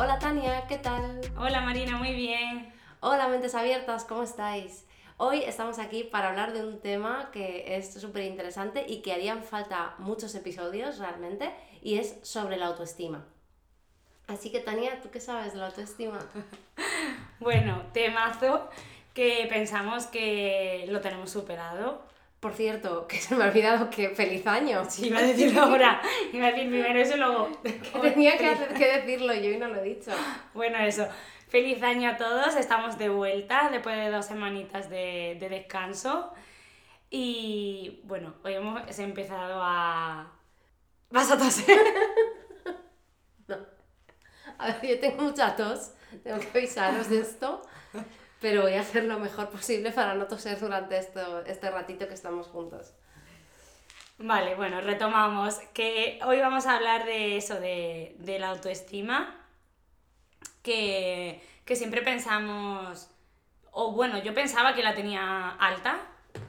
Hola Tania, ¿qué tal? Hola Marina, muy bien. Hola mentes abiertas, ¿cómo estáis? Hoy estamos aquí para hablar de un tema que es súper interesante y que harían falta muchos episodios realmente, y es sobre la autoestima. Así que Tania, ¿tú qué sabes de la autoestima? bueno, temazo que pensamos que lo tenemos superado. Por cierto, que se me ha olvidado que feliz año. Sí, iba a decirlo ahora. Iba a decir primero eso y luego... que tenía que, que decirlo yo y no lo he dicho. Bueno, eso. Feliz año a todos. Estamos de vuelta después de dos semanitas de, de descanso. Y bueno, hoy hemos empezado a... ¿Vas a toser? A ver, yo tengo mucha tos, tengo que avisaros de esto, pero voy a hacer lo mejor posible para no toser durante esto, este ratito que estamos juntos. Vale, bueno, retomamos. Que hoy vamos a hablar de eso, de, la autoestima, que, que siempre pensamos, o bueno, yo pensaba que la tenía alta,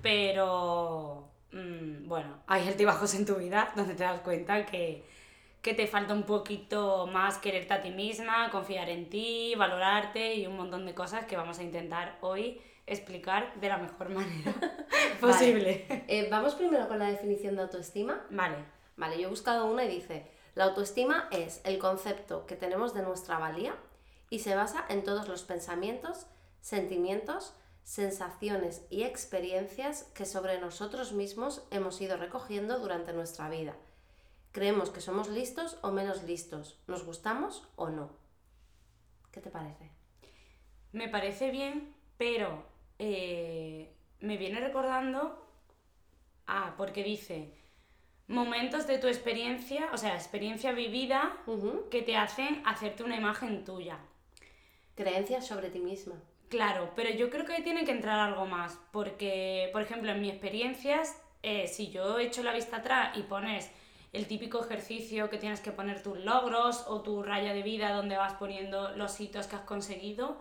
pero mm, bueno, hay altibajos en tu vida donde te das cuenta que que te falta un poquito más quererte a ti misma, confiar en ti, valorarte y un montón de cosas que vamos a intentar hoy explicar de la mejor manera posible. Eh, vamos primero con la definición de autoestima. Vale. Vale, yo he buscado una y dice, la autoestima es el concepto que tenemos de nuestra valía y se basa en todos los pensamientos, sentimientos, sensaciones y experiencias que sobre nosotros mismos hemos ido recogiendo durante nuestra vida Creemos que somos listos o menos listos. ¿Nos gustamos o no? ¿Qué te parece? Me parece bien, pero eh, me viene recordando. Ah, porque dice momentos de tu experiencia, o sea, experiencia vivida que te hacen hacerte una imagen tuya. Creencias sobre ti misma. Claro, pero yo creo que ahí tiene que entrar algo más, porque, por ejemplo, en mis experiencias, eh, si yo echo la vista atrás y pones el típico ejercicio que tienes que poner tus logros o tu raya de vida donde vas poniendo los hitos que has conseguido.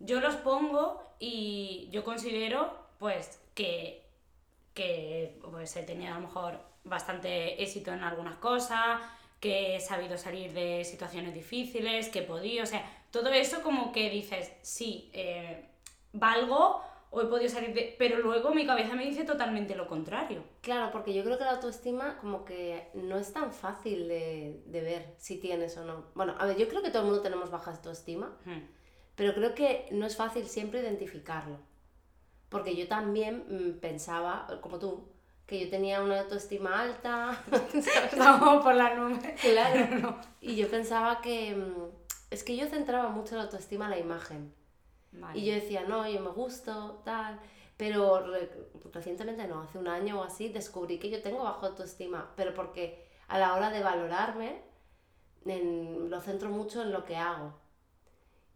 Yo los pongo y yo considero pues que, que pues, he tenido a lo mejor bastante éxito en algunas cosas, que he sabido salir de situaciones difíciles, que he podido, o sea, todo eso como que dices, sí, eh, valgo o he podido salir de... Pero luego mi cabeza me dice totalmente lo contrario. Claro, porque yo creo que la autoestima como que no es tan fácil de, ver si tienes o no. Bueno, a ver, yo creo que todo el mundo tenemos baja autoestima, hmm. pero creo que no es fácil siempre identificarlo. Porque yo también mm, pensaba, como tú, que yo tenía una autoestima alta. Vamos por la nube. Claro. Y yo pensaba que... Mm, es que yo centraba mucho la autoestima en la imagen. Y yo decía, no, yo me gusto, tal. Pero recientemente, no, hace un año o así, descubrí que yo tengo bajo autoestima, pero porque a la hora de valorarme, lo centro mucho en lo que hago.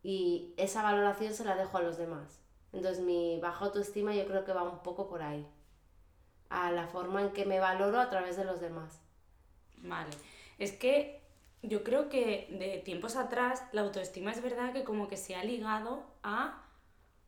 Y esa valoración se la dejo a los demás. Entonces mi baja autoestima yo creo que va un poco por ahí. A la forma en que me valoro a través de los demás. Vale. Es que yo creo que de tiempos atrás la autoestima es verdad que como que se ha ligado a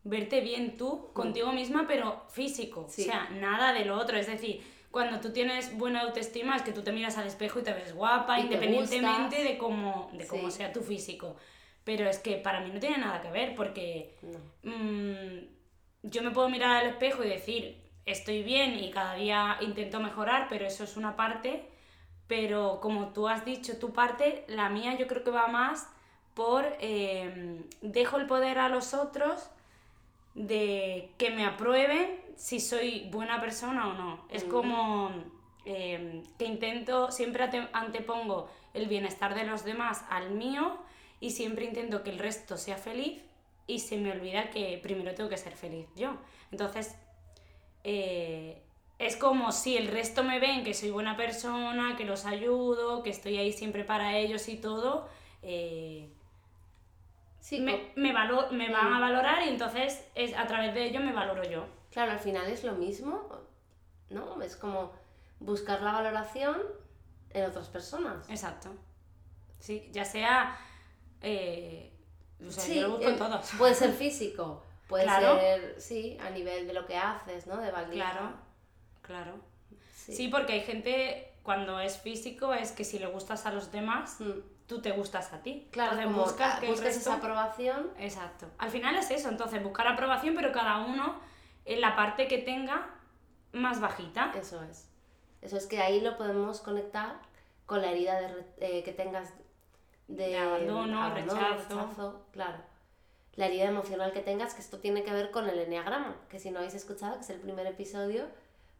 verte bien tú contigo misma, pero físico. O sea, nada de lo otro. Es decir, cuando tú tienes buena autoestima es que tú te miras al espejo y te ves guapa, independientemente de cómo, de cómo sea tu físico. Pero es que para mí no tiene nada que ver porque mm, yo me puedo mirar al espejo y decir, estoy bien y cada día intento mejorar, pero eso es una parte pero como tú has dicho tu parte, la mía yo creo que va más por em, dejo el poder a los otros de que me aprueben si soy buena persona o no. Es como em, que intento, siempre antepongo el bienestar de los demás al mío y siempre intento que el resto sea feliz y se me olvida que primero tengo que ser feliz yo. Entonces, eh, es como si el resto me ven que soy buena persona, que los ayudo, que estoy ahí siempre para ellos y todo, eh, me, me, me van a mm. valorar y entonces es, a través de ello me valoro yo. Claro, al final es lo mismo, ¿no? Es como buscar la valoración en otras personas. Exacto. Sí, ya sea... Eh, o sea, yo lo busco en todos. Puede ser físico, puede ser, sí, a nivel de lo que haces, ¿no? De valía. Claro, claro. Sí. porque hay gente, cuando es físico, es que si le gustas a los demás, mm. tú te gustas a ti. Claro, entonces buscas, que esa aprobación. Exacto. Al final es eso, entonces buscar aprobación, pero cada uno en la parte que tenga más bajita. Eso es. Eso es que ahí lo podemos conectar con la herida de, eh, que tengas de, abandono, rechazo. Claro. La herida emocional que tengas, que esto tiene que ver con el enneagrama, que si no habéis escuchado, que es el primer episodio,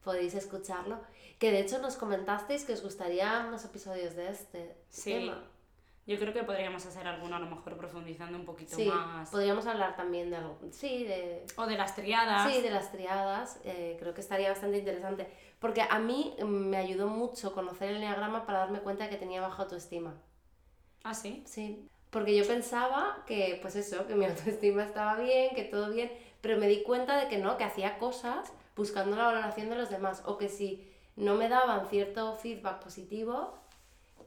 podéis escucharlo. Que de hecho nos comentasteis que os gustaría más episodios de este sí. tema. Yo creo que podríamos hacer alguno a lo mejor profundizando un poquito sí, más. Podríamos hablar también de algo. Sí, de. O de las triadas. Sí, de las triadas. Eh, creo que estaría bastante interesante. Porque a mí me ayudó mucho conocer el enneagrama para darme cuenta de que tenía baja autoestima. ¿Ah, sí? Sí. Porque yo pensaba que, pues eso, que mi autoestima estaba bien, que todo bien, pero me di cuenta de que no, que hacía cosas buscando la valoración de los demás. O que si no me daban cierto feedback positivo,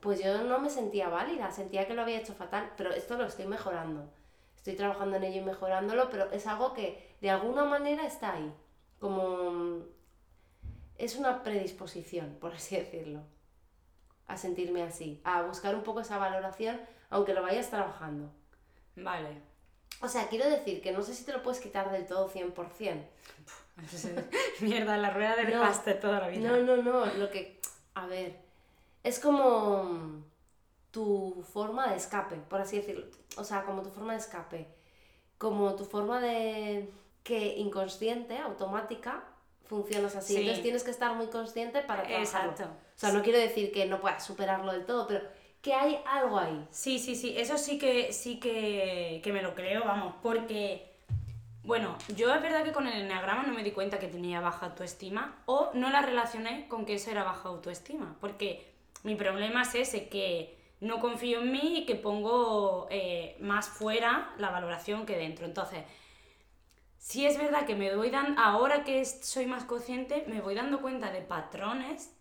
pues yo no me sentía válida, sentía que lo había hecho fatal, pero esto lo estoy mejorando. Estoy trabajando en ello y mejorándolo, pero es algo que de alguna manera está ahí. Como es una predisposición, por así decirlo, a sentirme así, a buscar un poco esa valoración, aunque lo vayas trabajando. Vale. O sea, quiero decir que no sé si te lo puedes quitar del todo 100%. Mierda, la rueda de no, toda la vida. No, no, no, lo que... A ver, es como tu forma de escape, por así decirlo. O sea, como tu forma de escape. Como tu forma de... que inconsciente, automática, funcionas así. Entonces tienes que estar muy consciente para trabajarlo. Exacto. O sea, no quiero decir que no puedas superarlo del todo, pero que hay algo ahí. Sí, sí, sí, eso sí que sí que, que me lo creo, vamos, porque bueno, yo es verdad que con el enneagrama no me di cuenta que tenía baja autoestima o no la relacioné con que eso era baja autoestima, porque mi problema es ese que no confío en mí y que pongo eh, más fuera la valoración que dentro. Entonces, sí es verdad que me voy dando, ahora que soy más consciente, me voy dando cuenta de patrones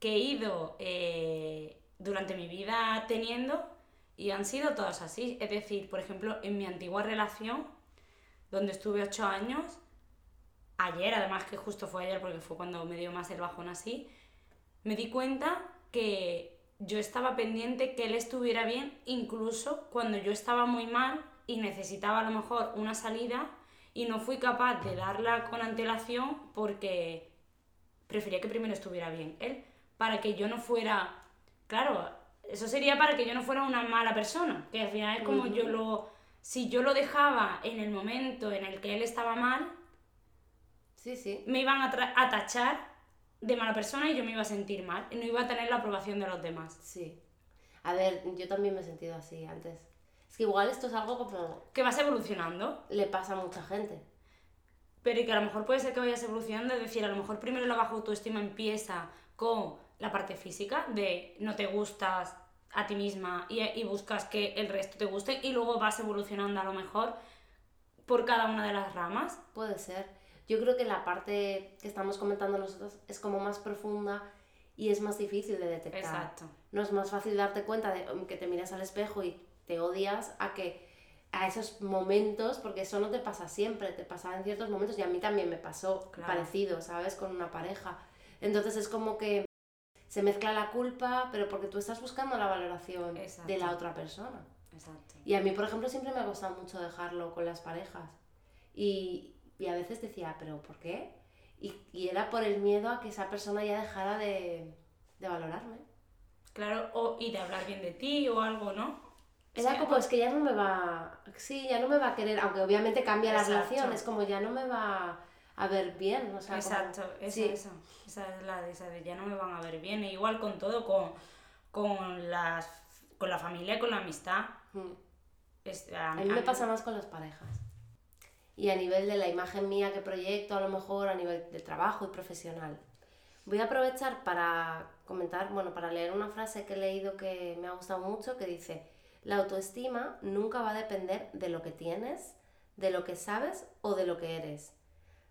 que he ido eh, durante mi vida teniendo y han sido todos así. Es decir, por ejemplo, en mi antigua relación, donde estuve ocho años, ayer, además que justo fue ayer porque fue cuando me dio más el bajón así, me di cuenta que yo estaba pendiente que él estuviera bien, incluso cuando yo estaba muy mal y necesitaba a lo mejor una salida y no fui capaz de darla con antelación porque prefería que primero estuviera bien él, para que yo no fuera, claro, eso sería para que yo no fuera una mala persona, que al final es como yo lo, si yo lo dejaba en el momento en el que él estaba mal, sí, sí. me iban a, a tachar de mala persona y yo me iba a sentir mal, y no iba a tener la aprobación de los demás. Sí. A ver, yo también me he sentido así antes. Es que igual esto es algo como... Que vas evolucionando. Le pasa a mucha gente. Pero y que a lo mejor puede ser que vayas evolucionando, es decir, a lo mejor primero la baja autoestima empieza con la parte física, de no te gustas a ti misma y, y buscas que el resto te guste, y luego vas evolucionando a lo mejor por cada una de las ramas. Puede ser. Yo creo que la parte que estamos comentando nosotros es como más profunda y es más difícil de detectar. Exacto. No es más fácil darte cuenta de que te miras al espejo y te odias a que a esos momentos, porque eso no te pasa siempre, te pasa en ciertos momentos y a mí también me pasó parecido, ¿sabes? Con una pareja. Entonces es como que se mezcla la culpa, pero porque tú estás buscando la valoración de la otra persona. Exacto. Y a mí, por ejemplo, siempre me ha costado mucho dejarlo con las parejas. Y, y a veces decía, ¿pero por qué? Y, y, era por el miedo a que esa persona ya dejara de, de valorarme. Claro, o, y de hablar bien de ti o algo, ¿no? Era como, es que ya no me va, sí, ya no me va a querer, aunque obviamente cambia la relación, es como ya no me va a ver bien, o sea, Exacto, eso, eso, esa es la de esa de ya no me van a ver bien, e igual con todo, con, con, las, con la familia, con la amistad. Mm. a, mí me pasa más con las parejas. Y a nivel de la imagen mía que proyecto, a lo mejor a nivel de trabajo y profesional. Voy a aprovechar para comentar, bueno, para leer una frase que he leído que me ha gustado mucho, que dice, La autoestima nunca va a depender de lo que tienes, de lo que sabes o de lo que eres.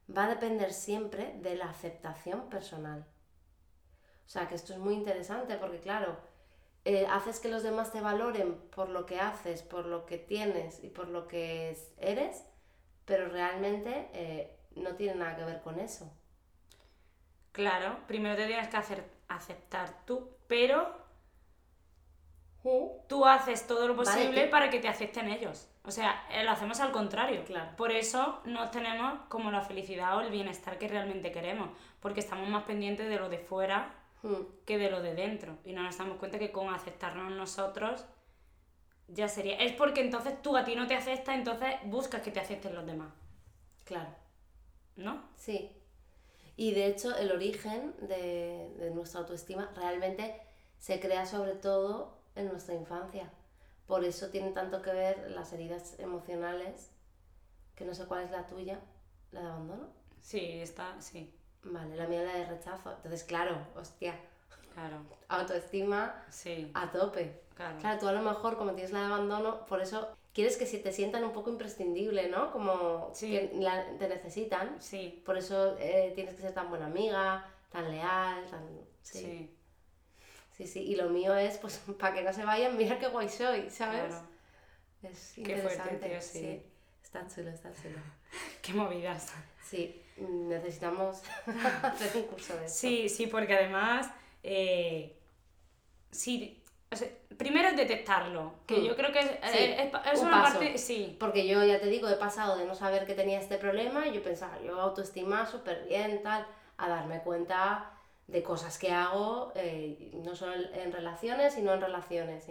Va a depender siempre de la aceptación personal. O sea que esto es muy interesante porque claro, eh, haces que los demás te valoren por lo que haces, por lo que tienes y por lo que eres, pero realmente eh, no tiene nada que ver con eso. Claro, primero te tienes que hacer, aceptar tú, pero tú haces todo lo posible para que te acepten ellos. O sea, eh, lo hacemos al contrario. Claro. Por eso no tenemos como la felicidad o el bienestar que realmente queremos, porque estamos más pendientes de lo de fuera hmm. que de lo de dentro. Y no nos damos cuenta que con aceptarnos nosotros ya sería. Es porque entonces tú a ti no te aceptas, entonces buscas que te acepten los demás. Claro. ¿No? Sí. Y de hecho, el origen de, de nuestra autoestima realmente se crea sobre todo en nuestra infancia. Por eso tiene tanto que ver las heridas emocionales, que no sé cuál es la tuya, la de abandono. Sí, está, sí. Vale, la mía la de rechazo. Entonces, claro, hostia. Claro. Autoestima sí. a tope. Claro. claro, tú a lo mejor, como tienes la de abandono, por eso quieres que si te sientan un poco imprescindible, ¿no? Como que te necesitan. Sí. Por eso eh, tienes que ser tan buena amiga, tan leal, tan... sí. Sí, sí, y lo mío es, pues, para que no se vayan, mira qué guay soy, ¿sabes? Claro. Es interesante. Qué fuerte, sí. Está chulo, está chulo. qué movidas. Sí, necesitamos hacer un curso de eso. Sí, sí, porque además, eh, sí, primero es detectarlo, que mm. yo creo que es, eh, es, una parte, sí. Porque yo ya te digo, he pasado de no saber que tenía este problema y yo pensaba, yo autoestima súper bien, tal, a darme cuenta de cosas que hago, eh, no solo en relaciones, sino en relaciones.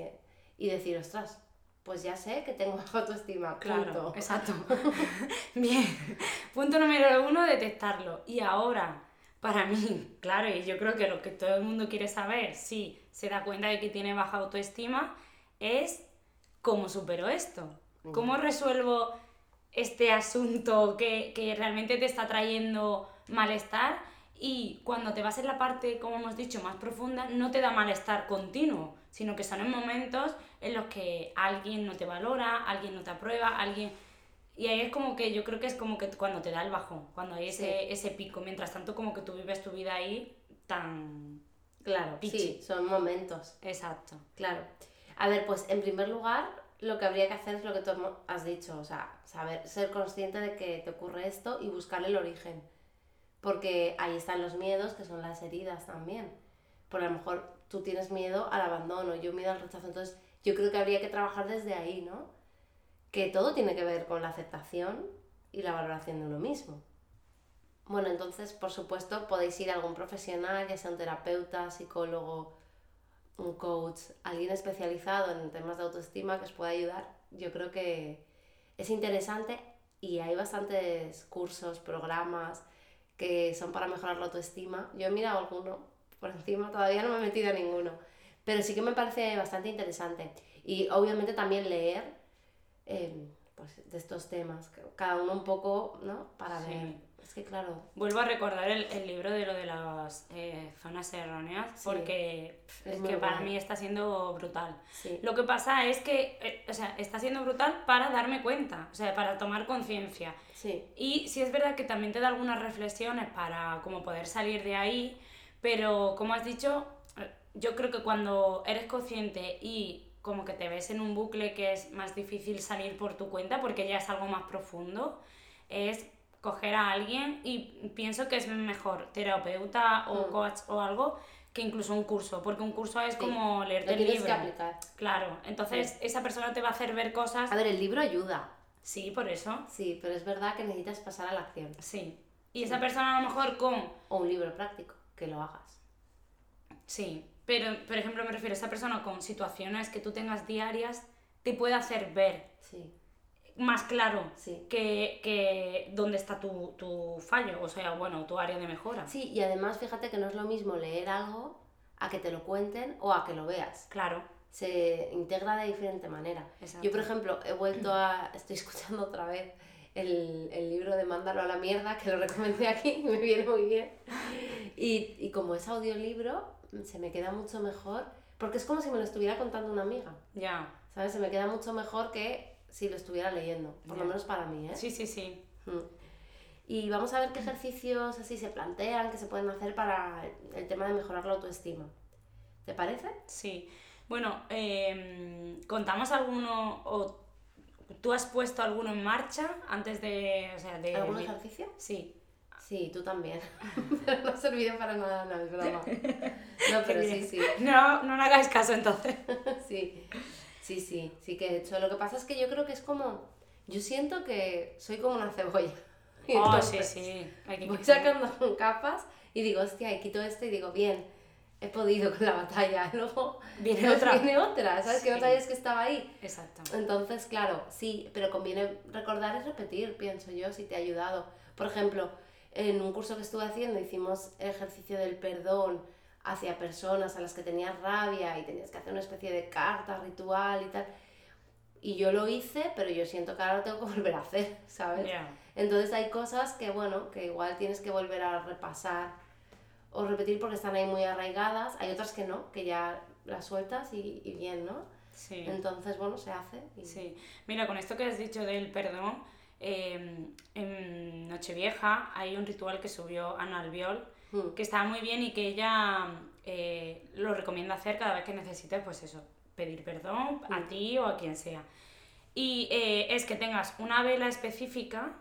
Y, decir, ostras, pues ya sé que tengo baja autoestima. Claro, exacto. Bien. Punto número uno, detectarlo. Y ahora, para mí, claro, y yo creo que lo que todo el mundo quiere saber, si se da cuenta de que tiene baja autoestima, es cómo supero esto. ¿Cómo resuelvo este asunto que, que realmente te está trayendo malestar? Y cuando te vas en la parte, como hemos dicho, más profunda, no te da malestar continuo, sino que son en momentos en los que alguien no te valora, alguien no te aprueba, alguien... Y ahí es como que yo creo que es como que cuando te da el bajón, cuando hay ese, ese pico, mientras tanto como que tú vives tu vida ahí tan... Claro, sí, son momentos. Exacto. Claro. A ver, pues en primer lugar, lo que habría que hacer es lo que tú has dicho, o sea, saber, ser consciente de que te ocurre esto y buscar el origen porque ahí están los miedos, que son las heridas también. Por lo mejor tú tienes miedo al abandono, yo miedo al rechazo, entonces yo creo que habría que trabajar desde ahí, ¿no? Que todo tiene que ver con la aceptación y la valoración de uno mismo. Bueno, entonces, por supuesto, podéis ir a algún profesional, ya sea un terapeuta, psicólogo, un coach, alguien especializado en temas de autoestima que os pueda ayudar. Yo creo que es interesante y hay bastantes cursos, programas, que son para mejorar la autoestima. Yo he mirado alguno por encima, todavía no me he metido a ninguno, pero sí que me parece bastante interesante. Y obviamente también leer eh, pues, de estos temas, cada uno un poco, ¿no? Para ver. Es que claro. Vuelvo a recordar el, el libro de lo de las eh, zonas erróneas, porque es, que para mí está siendo brutal. Lo que pasa es que, eh, o sea, está siendo brutal para darme cuenta, o sea, para tomar conciencia. Y sí es verdad que también te da algunas reflexiones para como poder salir de ahí, pero como has dicho, yo creo que cuando eres consciente y como que te ves en un bucle que es más difícil salir por tu cuenta porque ya es algo más profundo, es coger a alguien y pienso que es mejor terapeuta o mm. coach o algo que incluso un curso, porque un curso es como leerte el libro. Que aplicar. Claro, entonces esa persona te va a hacer ver cosas. A ver, el libro ayuda. Sí, por eso. Sí, pero es verdad que necesitas pasar a la acción. Sí. Y esa persona a lo mejor con... O un libro práctico, que lo hagas. Sí, pero por ejemplo me refiero a esa persona con situaciones que tú tengas diarias, te puede hacer ver sí. Más claro sí. que, que dónde está tu, tu fallo, o sea, bueno, tu área de mejora. Sí, y además fíjate que no es lo mismo leer algo a que te lo cuenten o a que lo veas. Claro se integra de diferente manera. Yo, por ejemplo, he vuelto a. Estoy escuchando otra vez el, el, libro de Mándalo a la mierda, que lo recomendé aquí me viene muy bien. Y, y, como es audiolibro, se me queda mucho mejor, porque es como si me lo estuviera contando una amiga. Ya. ¿Sabes? Se me queda mucho mejor que si lo estuviera leyendo, por lo menos para mí, ¿eh? Sí, sí, sí. Y vamos a ver qué ejercicios así se plantean, que se pueden hacer para el tema de mejorar la autoestima. ¿Te parece? Sí. Bueno, em, ¿contamos alguno o tú has puesto alguno en marcha antes de... O sea, de ¿Algún ejercicio? Sí. Sí, tú también. pero no ha servido para nada, no, es broma. No, pero sí, sí. No, no me hagáis caso entonces. sí, sí, sí, sí que he hecho. Lo que pasa es que yo creo que es como... Yo siento que soy como una cebolla. oh, sí, sí. Hay que voy sacando capas y digo, hostia, y quito esto y digo, bien, he podido con la batalla. Luego viene otra. Viene otra, ¿sabes? Que no sabías que estaba ahí. Exacto. Entonces, claro, sí, pero conviene recordar y repetir, pienso yo, si te ha ayudado. Por ejemplo, en un curso que estuve haciendo hicimos ejercicio del perdón hacia personas a las que tenías rabia y tenías que hacer una especie de carta ritual y tal. Y yo lo hice, pero yo siento que ahora lo tengo que volver a hacer, ¿sabes? Entonces hay cosas que, bueno, que igual tienes que volver a repasar o repetir porque están ahí muy arraigadas. Hay otras que no, que ya las sueltas y, y bien, ¿no? Sí. Entonces, bueno, se hace. Sí. Mira, con esto que has dicho del perdón, Em, en Nochevieja hay un ritual que subió Ana Albiol, hmm. que está muy bien y que ella eh, lo recomienda hacer cada vez que necesites, pues eso, pedir perdón a hmm. ti o a quien sea. Y eh, es que tengas una vela específica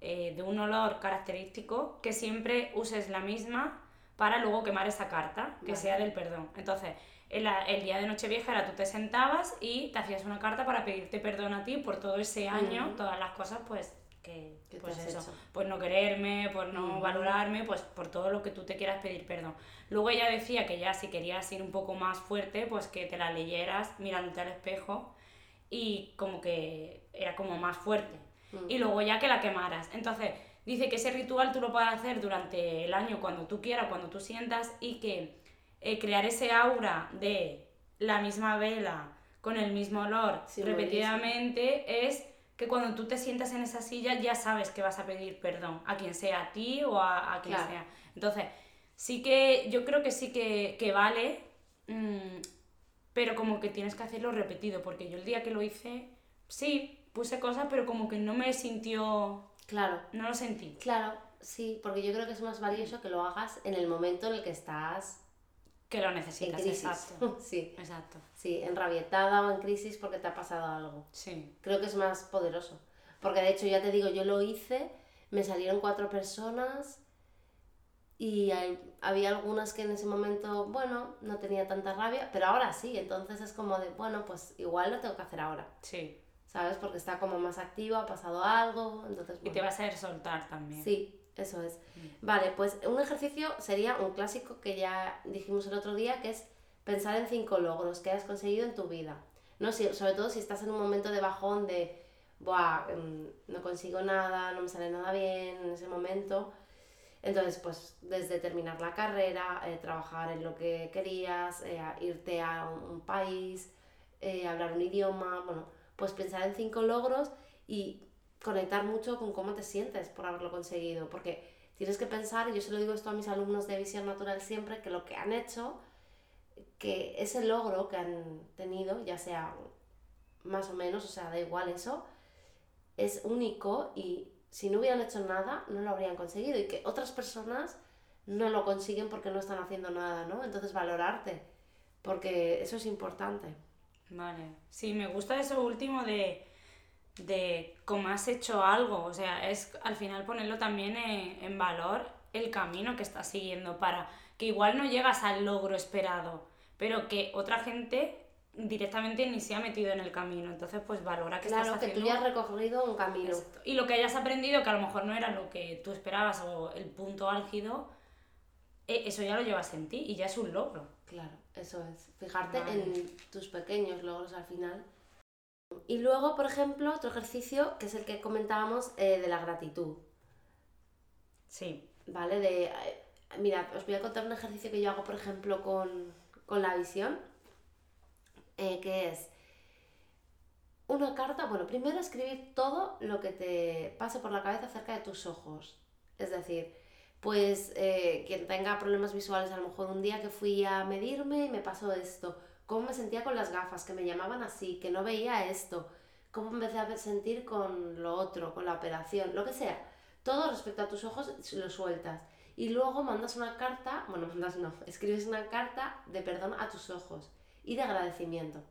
eh, de un olor característico que siempre uses la misma para luego quemar esa carta, que sea del perdón. Entonces, el, el, día de Nochevieja era tú te sentabas y te hacías una carta para pedirte perdón a ti por todo ese año, todas las cosas pues que, pues eso, por no quererme, por no valorarme, pues por todo lo que tú te quieras pedir perdón. Luego ella decía que ya si querías ir un poco más fuerte, pues que te la leyeras mirándote al espejo y como que era como más fuerte. Y luego ya que la quemaras. Entonces, dice que ese ritual tú lo puedes hacer durante el año cuando tú quieras, cuando tú sientas y que eh, crear ese aura de la misma vela con el mismo olor repetidamente es que cuando tú te sientas en esa silla ya sabes que vas a pedir perdón a quien sea, a ti o a, quien sea. Entonces, sí que yo creo que sí que, vale, mm, pero como que tienes que hacerlo repetido, porque yo el día que lo hice, sí, puse cosas, pero como que no me sintió... Claro. No lo sentí. Claro, sí, porque yo creo que es más valioso que lo hagas en el momento en el que estás que lo necesitas, exacto. Sí. Exacto. Sí, enrabietada o en crisis porque te ha pasado algo. Sí. Creo que es más poderoso. Porque de hecho, ya te digo, yo lo hice, me salieron cuatro personas y había algunas que en ese momento, bueno, no tenía tanta rabia, pero ahora sí, entonces es como de, bueno, pues igual lo tengo que hacer ahora. Sí. ¿Sabes? Porque está como más activo, ha pasado algo, entonces... Y te va a hacer soltar también. Sí, eso es. Mm. Vale, pues un ejercicio sería un clásico que ya dijimos el otro día, que es pensar en cinco logros que has conseguido en tu vida. ¿no? Si, sobre todo si estás en un momento de bajón de, Buah, em, no consigo nada, no me sale nada bien en ese momento. Entonces, pues desde terminar la carrera, eh, trabajar en lo que querías, eh, irte a un, país, eh, hablar un idioma, bueno, pues pensar en cinco logros y conectar mucho con cómo te sientes por haberlo conseguido, porque tienes que pensar, y yo se lo digo esto a mis alumnos de visión natural siempre, que lo que han hecho, que ese logro que han tenido, ya sea más o menos, o sea, da igual eso, es único y si no hubieran hecho nada, no lo habrían conseguido y que otras personas no lo consiguen porque no están haciendo nada, ¿no? Entonces valorarte, porque eso es importante. Vale, sí, me gusta eso último de de cómo has hecho algo, o sea, es al final ponerlo también en, valor el camino que estás siguiendo para que igual no llegas al logro esperado, pero que otra gente directamente ni se ha metido en el camino, entonces pues valora que estás haciendo... que tú ya has recorrido un camino. Y lo que hayas aprendido, que a lo mejor no era lo que tú esperabas o el punto álgido, e, eso ya lo llevas en ti y ya es un logro. Claro, eso es. Fijarte en tus pequeños logros al final y luego, por ejemplo, otro ejercicio que es el que comentábamos eh, de la gratitud. Sí. ¿Vale? De, eh, mira, os voy a contar un ejercicio que yo hago, por ejemplo, con, la visión, eh, que es una carta, bueno, primero escribir todo lo que te pase por la cabeza acerca de tus ojos. Es decir, pues quien tenga problemas visuales, a lo mejor un día que fui a medirme y me pasó esto, cómo me sentía con las gafas, que me llamaban así, que no veía esto, cómo empecé a sentir con lo otro, con la operación, lo que sea. Todo respecto a tus ojos lo sueltas. Y luego mandas una carta, bueno, mandas no, escribes una carta de perdón a tus ojos y de agradecimiento.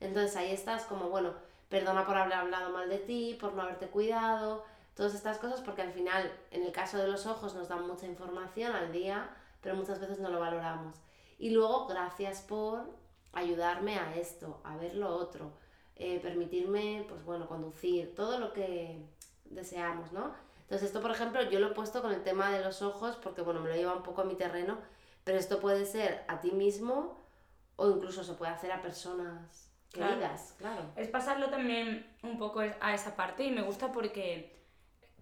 Entonces ahí estás como, bueno, perdona por haber hablado mal de ti, por no haberte cuidado, todas estas cosas, porque al final, en el caso de los ojos, nos dan mucha información al día, pero muchas veces no lo valoramos. Y luego, gracias por ayudarme a esto, a ver lo otro, eh, permitirme, pues bueno, conducir, todo lo que deseamos, ¿no? Entonces esto, por ejemplo, yo lo he puesto con el tema de los ojos porque, bueno, me lo lleva un poco a mi terreno, pero esto puede ser a ti mismo o incluso se puede hacer a personas queridas, claro. claro. Es pasarlo también un poco a esa parte y me gusta porque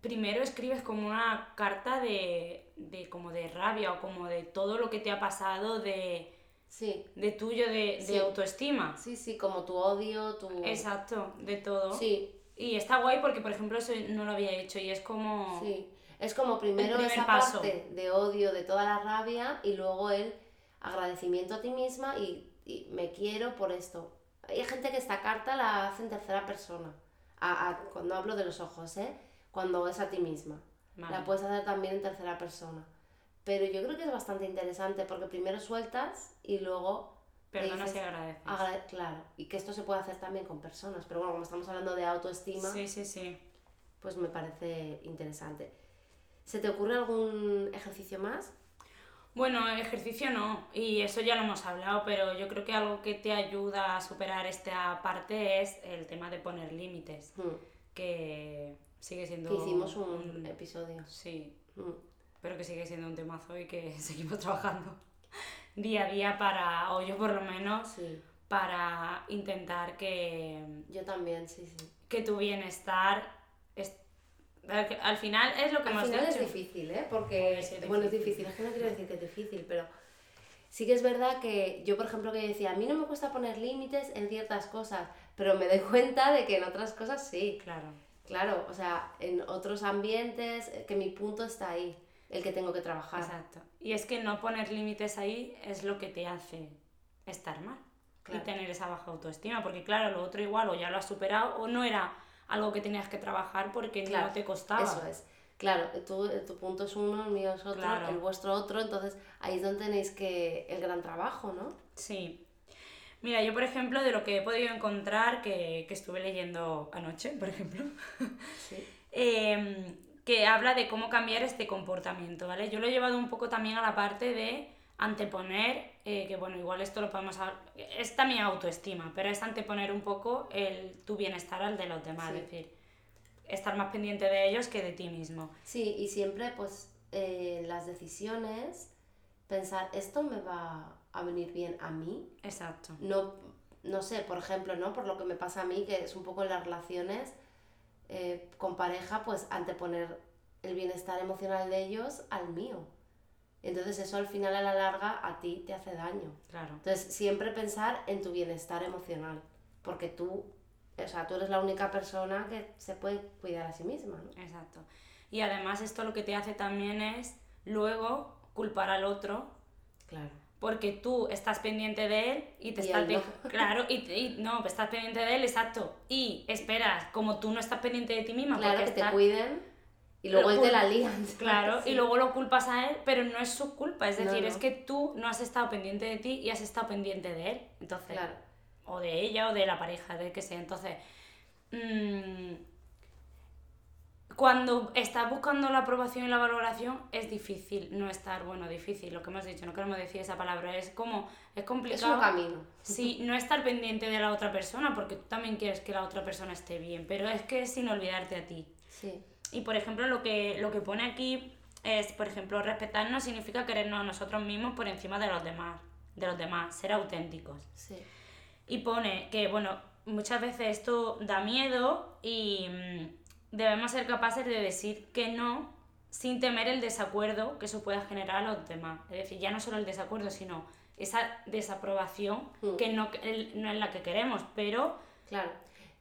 primero escribes como una carta de, de como de rabia o como de todo lo que te ha pasado de... Sí. De tuyo, de, de autoestima. Sí, sí, como tu odio, tu... Exacto, de todo. Sí, y está guay porque, por ejemplo, eso no lo había hecho y es como... Sí, es como primero esa parte de odio, de toda la rabia y luego el agradecimiento a ti misma y, me quiero por esto. Hay gente que esta carta la hace en tercera persona, a, cuando hablo de los ojos, ¿eh? Cuando es a ti misma. La puedes hacer también en tercera persona. Pero yo creo que es bastante interesante porque primero sueltas y luego Perdonas y agradeces. claro, y que esto se puede hacer también con personas, pero bueno, como estamos hablando de autoestima, sí, sí, sí. pues me parece interesante. ¿Se te ocurre algún ejercicio más? Bueno, ejercicio no, y eso ya lo hemos hablado, pero yo creo que algo que te ayuda a superar esta parte es el tema de poner límites, hmm. que sigue siendo... Que hicimos un, episodio. Sí, hmm. Pero que sigue siendo un temazo y que seguimos trabajando día a día para, o yo por lo menos, para intentar que... Yo también, sí, sí. Que tu bienestar... Es, al final es lo que al final es difícil, ¿eh? Porque, bueno, es difícil, es que no quiero decir que es difícil, pero sí que es verdad que yo, por ejemplo, que decía, a mí no me cuesta poner límites en ciertas cosas, pero me doy cuenta de que en otras cosas sí. Claro. Claro, o sea, en otros ambientes, que mi punto está ahí el que tengo que trabajar. Exacto. Y es que no poner límites ahí es lo que te hace estar mal y tener esa baja autoestima, porque claro, lo otro igual o ya lo has superado o no era algo que tenías que trabajar porque no te costaba. Eso es. Claro, tu, tu punto es uno, el mío es otro, el vuestro otro, entonces ahí es donde tenéis que el gran trabajo, ¿no? Sí. Mira, yo por ejemplo, de lo que he podido encontrar, que, que estuve leyendo anoche, por ejemplo, sí. eh, que habla de cómo cambiar este comportamiento, ¿vale? Yo lo he llevado un poco también a la parte de anteponer, eh, que bueno, igual esto lo podemos es también autoestima, pero es anteponer un poco el, tu bienestar al de los demás, es decir, estar más pendiente de ellos que de ti mismo. Sí, y siempre pues eh, las decisiones, pensar, esto me va a venir bien a mí. Exacto. No, no sé, por ejemplo, ¿no? Por lo que me pasa a mí, que es un poco en las relaciones, eh, con pareja, pues anteponer el bienestar emocional de ellos al mío. Entonces eso al final a la larga a ti te hace daño. Claro. Entonces siempre pensar en tu bienestar emocional, porque tú, o sea, tú eres la única persona que se puede cuidar a sí misma, ¿no? Exacto. Y además esto lo que te hace también es luego culpar al otro. Claro porque tú estás pendiente de él y te estás claro y, no estás pendiente de él exacto. Y esperas como tú no estás pendiente de ti misma claro que te cuiden y luego él te la lían claro y luego lo culpas a él pero no es su culpa es decir es que tú no has estado pendiente de ti y has estado pendiente de él entonces claro. o de ella o de la pareja de que sea entonces mmm, cuando estás buscando la aprobación y la valoración es difícil no estar, bueno, difícil, lo que hemos dicho, no queremos decir esa palabra, es como, es complicado. Es un camino. Sí, no estar pendiente de la otra persona, porque tú también quieres que la otra persona esté bien, pero es que sin olvidarte a ti. Sí. Y por ejemplo, lo que, lo que pone aquí es, por ejemplo, respetarnos significa querernos a nosotros mismos por encima de los demás, de los demás, ser auténticos. Sí. Y pone que, bueno, muchas veces esto da miedo y mm, debemos ser capaces de decir que no sin temer el desacuerdo que eso pueda generar a los demás. Es decir, ya no solo el desacuerdo, sino esa desaprobación mm. que no, no es la que queremos, pero... Claro,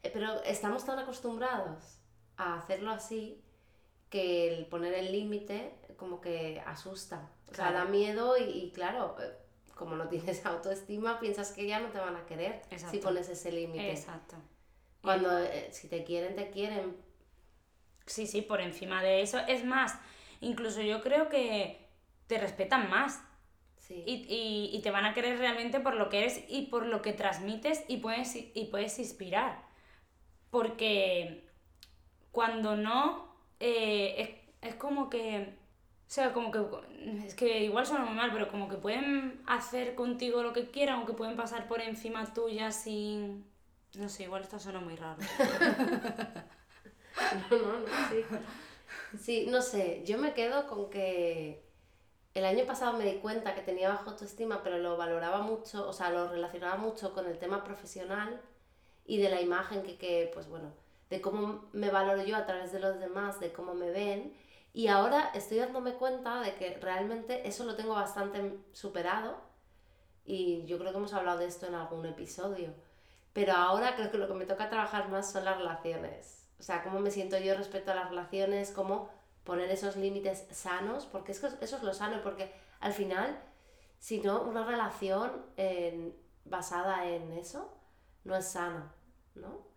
eh, pero estamos tan acostumbrados a hacerlo así que el poner el límite como que asusta. O sea, da miedo y, claro, eh, como no tienes autoestima, piensas que ya no te van a querer si pones ese límite. Exacto. Cuando eh, si te quieren, te quieren. Sí, sí, por encima de eso. Es más, incluso yo creo que te respetan más. Sí. Y, y, te van a querer realmente por lo que eres y por lo que transmites y puedes, y puedes inspirar. Porque cuando no, eh, es, es como que o sea, como que, es que igual suena muy mal, pero como que pueden hacer contigo lo que quieran o que pueden pasar por encima tuya sin... No sé, igual esto suena muy raro. no, no, no, sí. Sí, no sé, yo me quedo con que el año pasado me di cuenta que tenía baja autoestima, pero lo valoraba mucho, o sea, lo relacionaba mucho con el tema profesional y de la imagen que, que pues bueno, de cómo me valoro yo a través de los demás, de cómo me ven y ahora estoy dándome cuenta de que realmente eso lo tengo bastante superado y yo creo que hemos hablado de esto en algún episodio. Pero ahora creo que lo que me toca trabajar más son las relaciones. O sea, cómo me siento yo respecto a las relaciones, cómo poner esos límites sanos, porque es que eso es lo sano, porque al final, si no, una relación basada en eso no es sana, ¿no?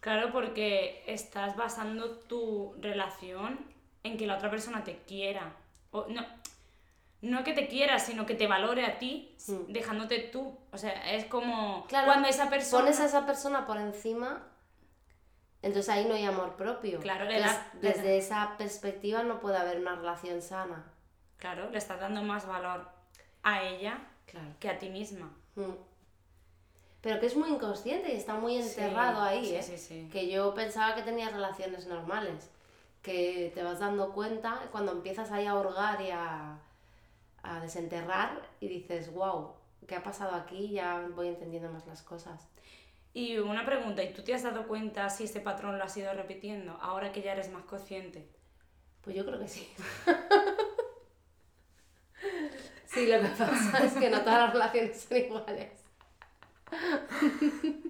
Claro, porque estás basando tu relación en que la otra persona te quiera. O, no, no que te quiera, sino que te valore a ti, mm. dejándote tú. O sea, es como cuando esa persona... Pones a esa persona por encima, entonces ahí no hay amor propio. Claro, desde esa perspectiva no puede haber una relación sana. Claro, le estás dando más valor a ella que a ti misma. Mm. Pero que es muy inconsciente y está muy enterrado ahí, ¿eh? Que yo pensaba que tenía relaciones normales que te vas dando cuenta cuando empiezas ahí a hurgar y a, a desenterrar y dices, wow, ¿qué ha pasado aquí? Ya voy entendiendo más las cosas. Y una pregunta, ¿y tú te has dado cuenta si este patrón lo has ido repitiendo ahora que ya eres más consciente? Pues yo creo que sí. sí, lo que pasa es que no todas las relaciones son iguales.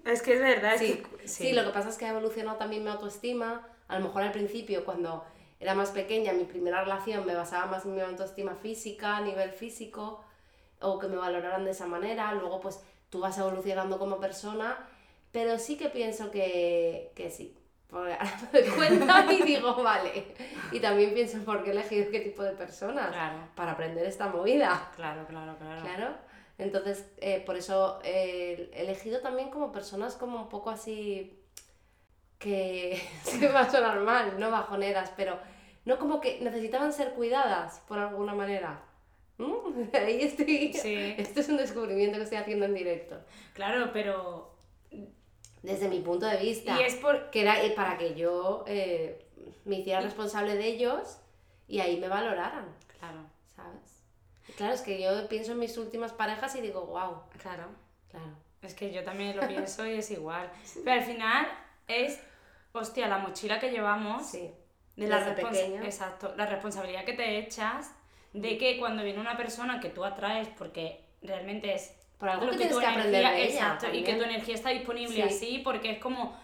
Es que es verdad. Sí, sí. lo que pasa es que ha evolucionado también mi autoestima, a lo mejor al principio, cuando era más pequeña, mi primera relación me basaba más en mi autoestima física, a nivel físico, o que me valoraran de esa manera. Luego, pues tú vas evolucionando como persona, pero sí que pienso que, que sí. Porque ahora me doy cuenta y digo, vale. Y también pienso por qué he elegido qué tipo de personas. Para aprender esta movida. Claro, claro, claro. Claro. Entonces, eh, por eso eh, he elegido también como personas como un poco así que se va a sonar mal, no bajoneras, pero no como que necesitaban ser cuidadas por alguna manera. ¿Mm? Ahí estoy. Sí. Esto es un descubrimiento que estoy haciendo en directo. Claro, pero. Desde mi punto de vista. Y es por... Que era eh, para que yo eh, me hiciera responsable de ellos y ahí me valoraran. Claro. ¿Sabes? claro, es que yo pienso en mis últimas parejas y digo, wow. Claro. Claro. Es que yo también lo pienso y es igual. Pero al final es, hostia, la mochila que llevamos. Sí. De la pequeña. Exacto, la responsabilidad que te echas de que cuando viene una persona que tú atraes, porque realmente es por algo que, tienes que aprender de exacto, y que tu energía está disponible así, porque es como,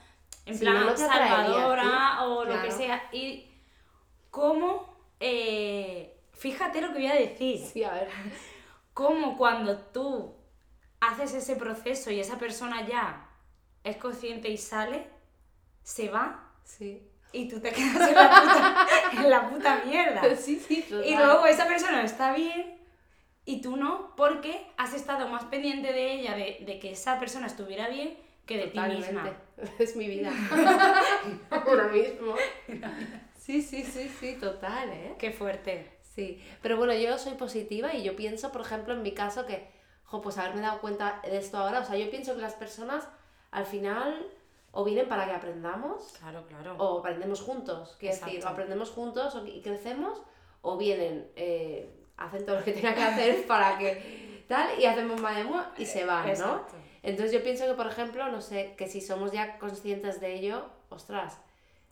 en plan, salvadora o lo que sea. Y cómo, eh, fíjate lo que voy a decir. Sí, a ver. Cómo cuando tú haces ese proceso y esa persona ya es consciente y sale, se va. Sí. Y tú te quedas en la puta, en la puta mierda. Sí, sí, Y luego esa persona está bien y tú no, porque has estado más pendiente de ella, de, de que esa persona estuviera bien, que de ti misma. Es mi vida. Ahora mismo. Sí, sí, sí, sí, total, ¿eh? Qué fuerte. Sí, pero bueno, yo soy positiva y yo pienso, por ejemplo, en mi caso que, jo, pues haberme dado cuenta de esto ahora, o sea, yo pienso que las personas al final o vienen para que aprendamos. Claro, claro. O aprendemos juntos. Quiero decir, o aprendemos juntos y crecemos, o vienen, eh, hacen todo lo que tengan que hacer para que tal, y hacemos más y se van, ¿no? Entonces yo pienso que, por ejemplo, no sé, que si somos ya conscientes de ello, ostras.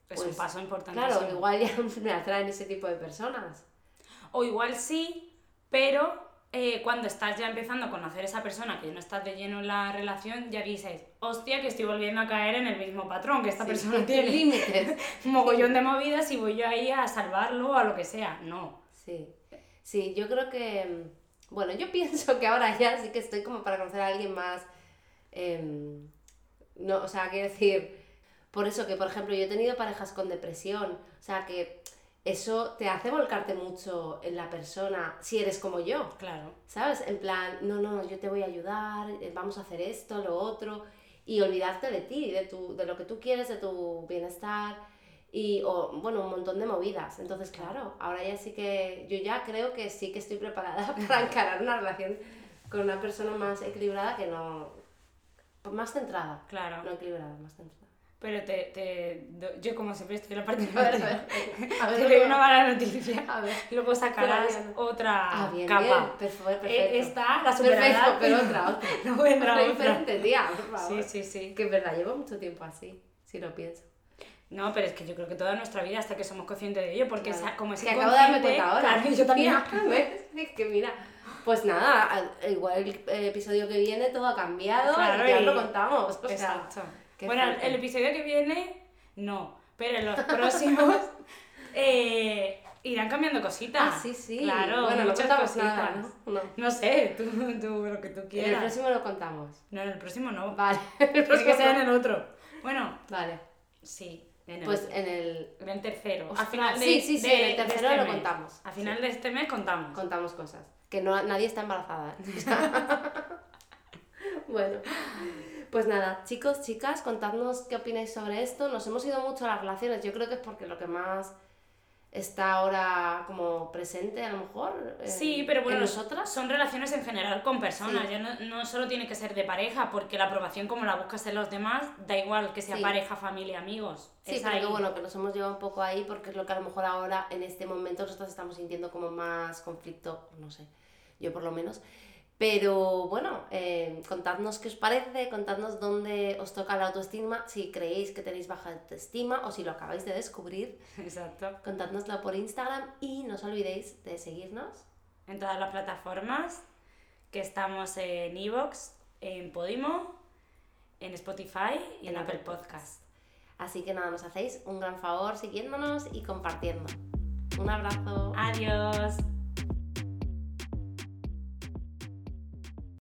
Es un pues, paso importante. Claro, igual ya me atraen ese tipo de personas. O igual sí, pero eh, cuando estás ya empezando a conocer a esa persona, que no estás de lleno en la relación, ya dices, hostia, que estoy volviendo a caer en el mismo patrón, que esta persona tiene límites, mogollón de movidas y voy yo ahí a salvarlo o a lo que sea. No. Sí, sí, yo creo que, bueno, yo pienso que ahora ya sí que estoy como para conocer a alguien más. Em, no, o sea, quiero decir, por eso que, por ejemplo, yo he tenido parejas con depresión. O sea, que eso te hace volcarte mucho en la persona si eres como yo. Claro. ¿Sabes? En plan, no, no, yo te voy a ayudar, eh, vamos a hacer esto, lo otro. Y olvidarte de ti, de, tu, de lo que tú quieres, de tu bienestar. Y, o, bueno, un montón de movidas. Entonces, claro, ahora ya sí que, yo ya creo que sí que estoy preparada para encarar una relación con una persona más equilibrada que no, más centrada. Claro. No equilibrada, más centrada. Pero te, te, yo como siempre estoy en la parte A ver, a ver. A ver, te doy una mala noticia. A ver. Luego sacarás otra Ah, bien, capa. bien. Perfecto, perfecto. Eh, Esta, la Perfecto, superarás. pero otra, otra. No vendrá Otra diferente, tía, por favor. Sí, sí, sí. Que es verdad, llevo mucho tiempo así, si lo pienso. No, pero es que yo creo que toda nuestra vida hasta que somos conscientes de ello, porque Claro. esa- como es que acabo de darme cuenta ahora. Claro, yo también. ¿ves? Es que mira, pues nada, al- igual el episodio que viene todo ha cambiado Claro, y ya y- lo contamos. O sea, Bueno, el episodio que viene, no. Pero en los próximos eh, irán cambiando cositas. Ah, sí, sí. Claro, bueno, no muchas cositas. nada, ¿no? No. No sé, tú, tú lo que tú En el quieras. próximo lo contamos. No, en el próximo no. Vale. El próximo que ser en el otro. Bueno, Vale. sí. En el, Pues en el... en el tercero. Ostras, Al final de, sí, sí, sí, de- en el de tercero este lo mes. contamos. Al final de este mes contamos. contamos cosas. Que no, nadie está embarazada. bueno, pues nada, chicos, chicas, contadnos qué opináis sobre esto. Nos hemos ido mucho a las relaciones. Yo creo que es porque lo que más está ahora como presente, a lo mejor. Sí, pero bueno, en nosotras. son relaciones en general con personas, Sí. ya no, no solo tiene que ser de pareja, porque la aprobación como la buscas en los demás, da igual que sea Sí. pareja, familia, amigos. Sí, es pero que bueno, que nos hemos llevado un poco ahí porque es lo que a lo mejor ahora, en este momento, nosotros estamos sintiendo como más conflicto, no sé, yo por lo menos. Pero bueno, eh, contadnos qué os parece, contadnos dónde os toca la autoestima, si creéis que tenéis baja autoestima o si lo acabáis de descubrir, Exacto. contádnoslo por Instagram y no os olvidéis de seguirnos. En todas las plataformas, que estamos en Evox, en Podimo, en Spotify y en, En Apple Apple Podcast. Así que nada, nos hacéis un gran favor siguiéndonos y compartiendo. Un abrazo. Adiós.